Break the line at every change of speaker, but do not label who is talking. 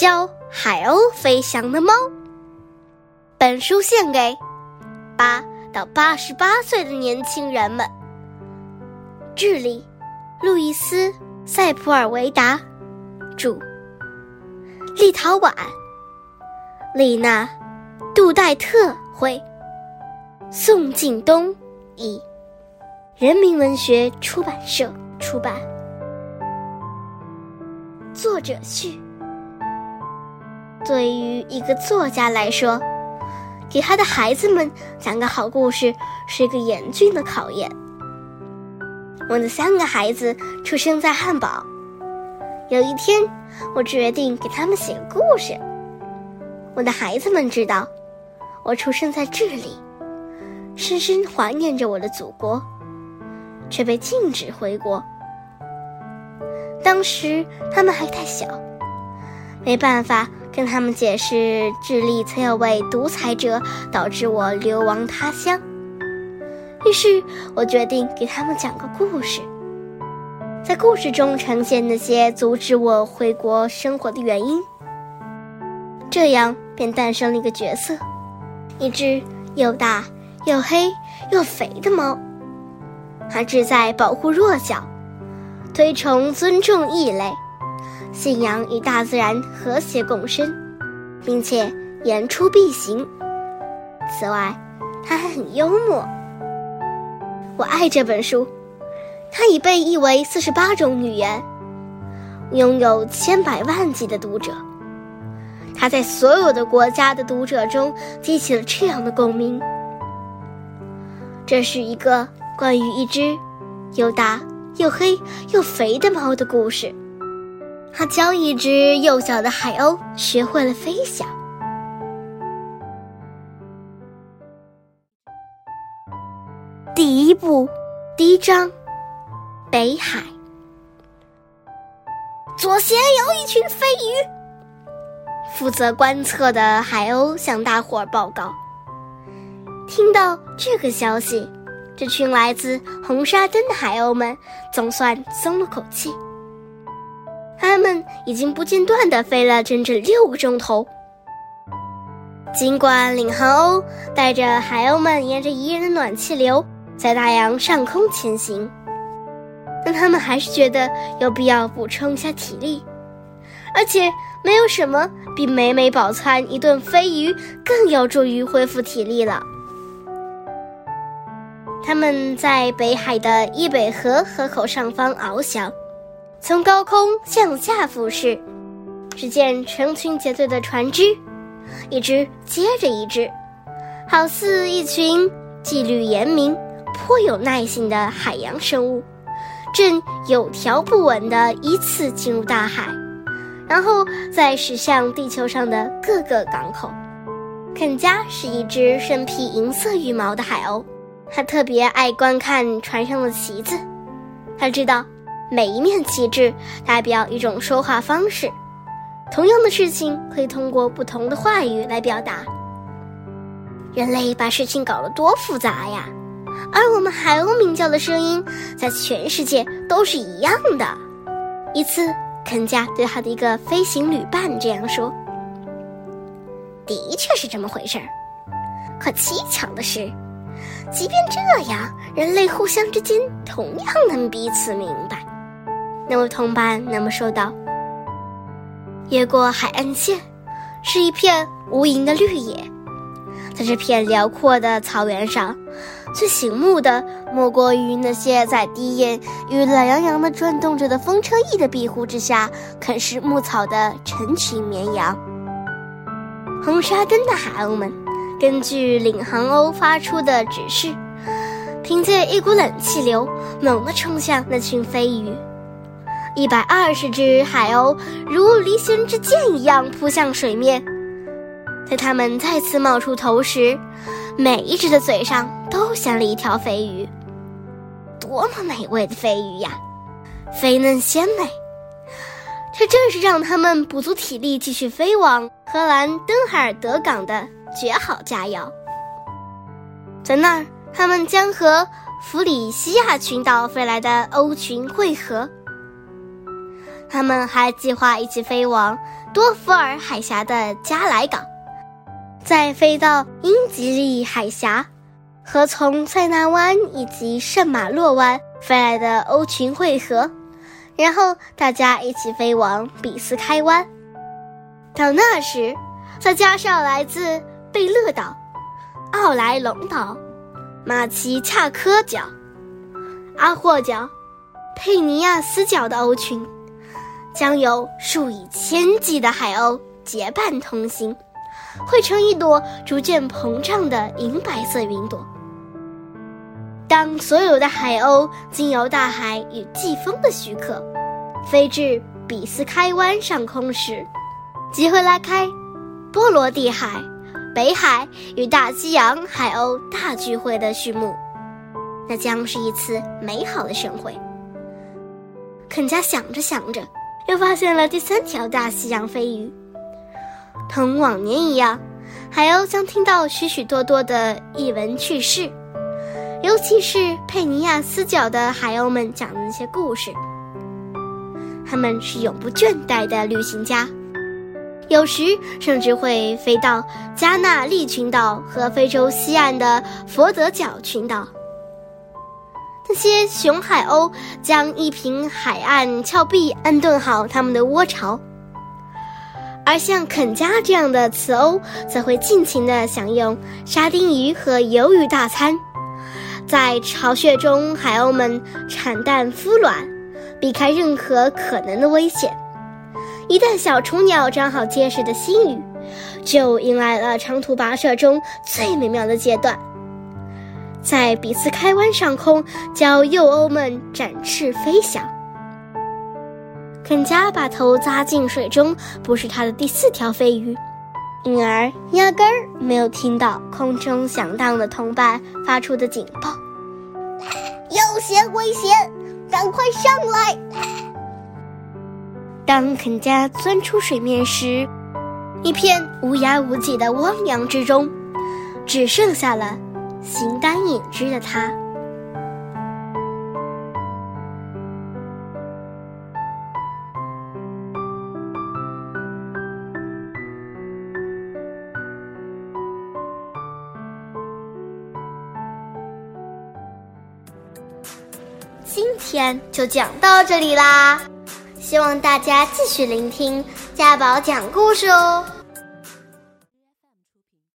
教海鸥飞翔的猫。本书献给八到八十八岁的年轻人们。智利，路易斯·塞普尔维达著。立陶宛，丽娜·杜代特绘，宋敬东译，人民文学出版社出版。作者序：对于一个作家来说，给他的孩子们讲个好故事是一个严峻的考验。我的三个孩子出生在汉堡。有一天，我决定给他们写故事。我的孩子们知道，我出生在这里，深深怀念着我的祖国，却被禁止回国。当时他们还太小，没办法跟他们解释智利曾有位独裁者导致我流亡他乡。于是我决定给他们讲个故事，在故事中呈现那些阻止我回国生活的原因。这样便诞生了一个角色，一只又大又黑又肥的猫。它志在保护弱小，推崇尊重异类，信仰与大自然和谐共生，并且言出必行。此外，它还很幽默。我爱这本书，它已被译为四十八种语言，拥有千百万计的读者。它在所有的国家的读者中激起了这样的共鸣。这是一个关于一只又大又黑又肥的猫的故事。他教一只幼小的海鸥学会了飞翔。第一部，第一章，北海。左舷有一群飞鱼。负责观测的海鸥向大伙儿报告。听到这个消息，这群来自红沙墩的海鸥们总算松了口气。它们已经不间断地飞了整整六个钟头。尽管领航鸥带着海鸥们沿着宜人的暖气流。在大洋上空前行，但他们还是觉得有必要补充一下体力，而且没有什么比美美饱餐一顿飞鱼更有助于恢复体力了。他们在北海的伊北河河口上方翱翔，从高空向下俯视，只见成群结队的船只，一只接着一只，好似一群纪律严明。颇有耐性的海洋生物，正有条不紊地依次进入大海，然后再驶向地球上的各个港口。肯加是一只身披银色羽毛的海鸥，它特别爱观看船上的旗子。他知道，每一面旗帜代表一种说话方式，同样的事情可以通过不同的话语来表达。人类把事情搞得多复杂呀！而我们海鸥鸣叫的声音，在全世界都是一样的。一次，肯加对他的一个飞行旅伴这样说：“的确是这么回事儿。可蹊跷的是，即便这样，人类互相之间同样能彼此明白。”那位同伴那么说道：“越过海岸线，是一片无垠的绿野。”在这片辽阔的草原上，最醒目的莫过于那些在低眼与懒洋洋的转动着的风车翼的庇护之下啃食牧草的成群绵羊。红沙根的海鸥们根据领航鸥发出的指示，凭借一股冷气流猛地冲向那群飞鱼。一百二十只海鸥如离弦之箭一样扑向水面。在它们再次冒出头时，每一只的嘴上都衔了一条飞鱼。多么美味的飞鱼呀，肥嫩鲜美！这正是让他们补足体力继续飞往荷兰登海尔德港的绝好佳肴。在那儿，他们将和弗里西亚群岛飞来的鸥群汇合。他们还计划一起飞往多福尔海峡的加莱港，再飞到英吉利海峡，和从塞纳湾以及圣马洛湾飞来的欧群汇合，然后大家一起飞往比斯开湾。到那时，再加上来自贝勒岛、奥莱隆岛、马奇恰科角、阿霍角、佩尼亚斯角的欧群。将有数以千计的海鸥结伴同行，汇成一朵逐渐膨胀的银白色云朵。当所有的海鸥经由大海与季风的许可，飞至比斯开湾上空时，即会拉开波罗的海、北海与大西洋海鸥大聚会的序幕。那将是一次美好的盛会。肯加想着想着。又发现了第三条大西洋飞鱼。同往年一样，海鸥将听到许许多多的异闻趣事，尤其是佩尼亚斯角的海鸥们讲的那些故事。他们是永不倦怠的旅行家，有时甚至会飞到加纳利群岛和非洲西岸的佛得角群岛。那些雄海鸥将一平海岸峭壁安顿好它们的窝巢，而像肯加这样的雌鸥则会尽情地享用沙丁鱼和鱿鱼大餐。在巢穴中，海鸥们产蛋孵卵，避开任何可能的危险。一旦小雏鸟长好结实的新羽，就迎来了长途跋涉中最美妙的阶段。在比斯开湾上空，教幼鸥们展翅飞翔。肯加把头扎进水中，不是他的第四条飞鱼，因而压根儿没有听到空中响荡的同伴发出的警报。
有些危险，赶快上来！
当肯加钻出水面时，一片无涯无际的汪洋之中，只剩下了。形单影只的他。今天就讲到这里啦，希望大家继续聆听家宝讲故事哦。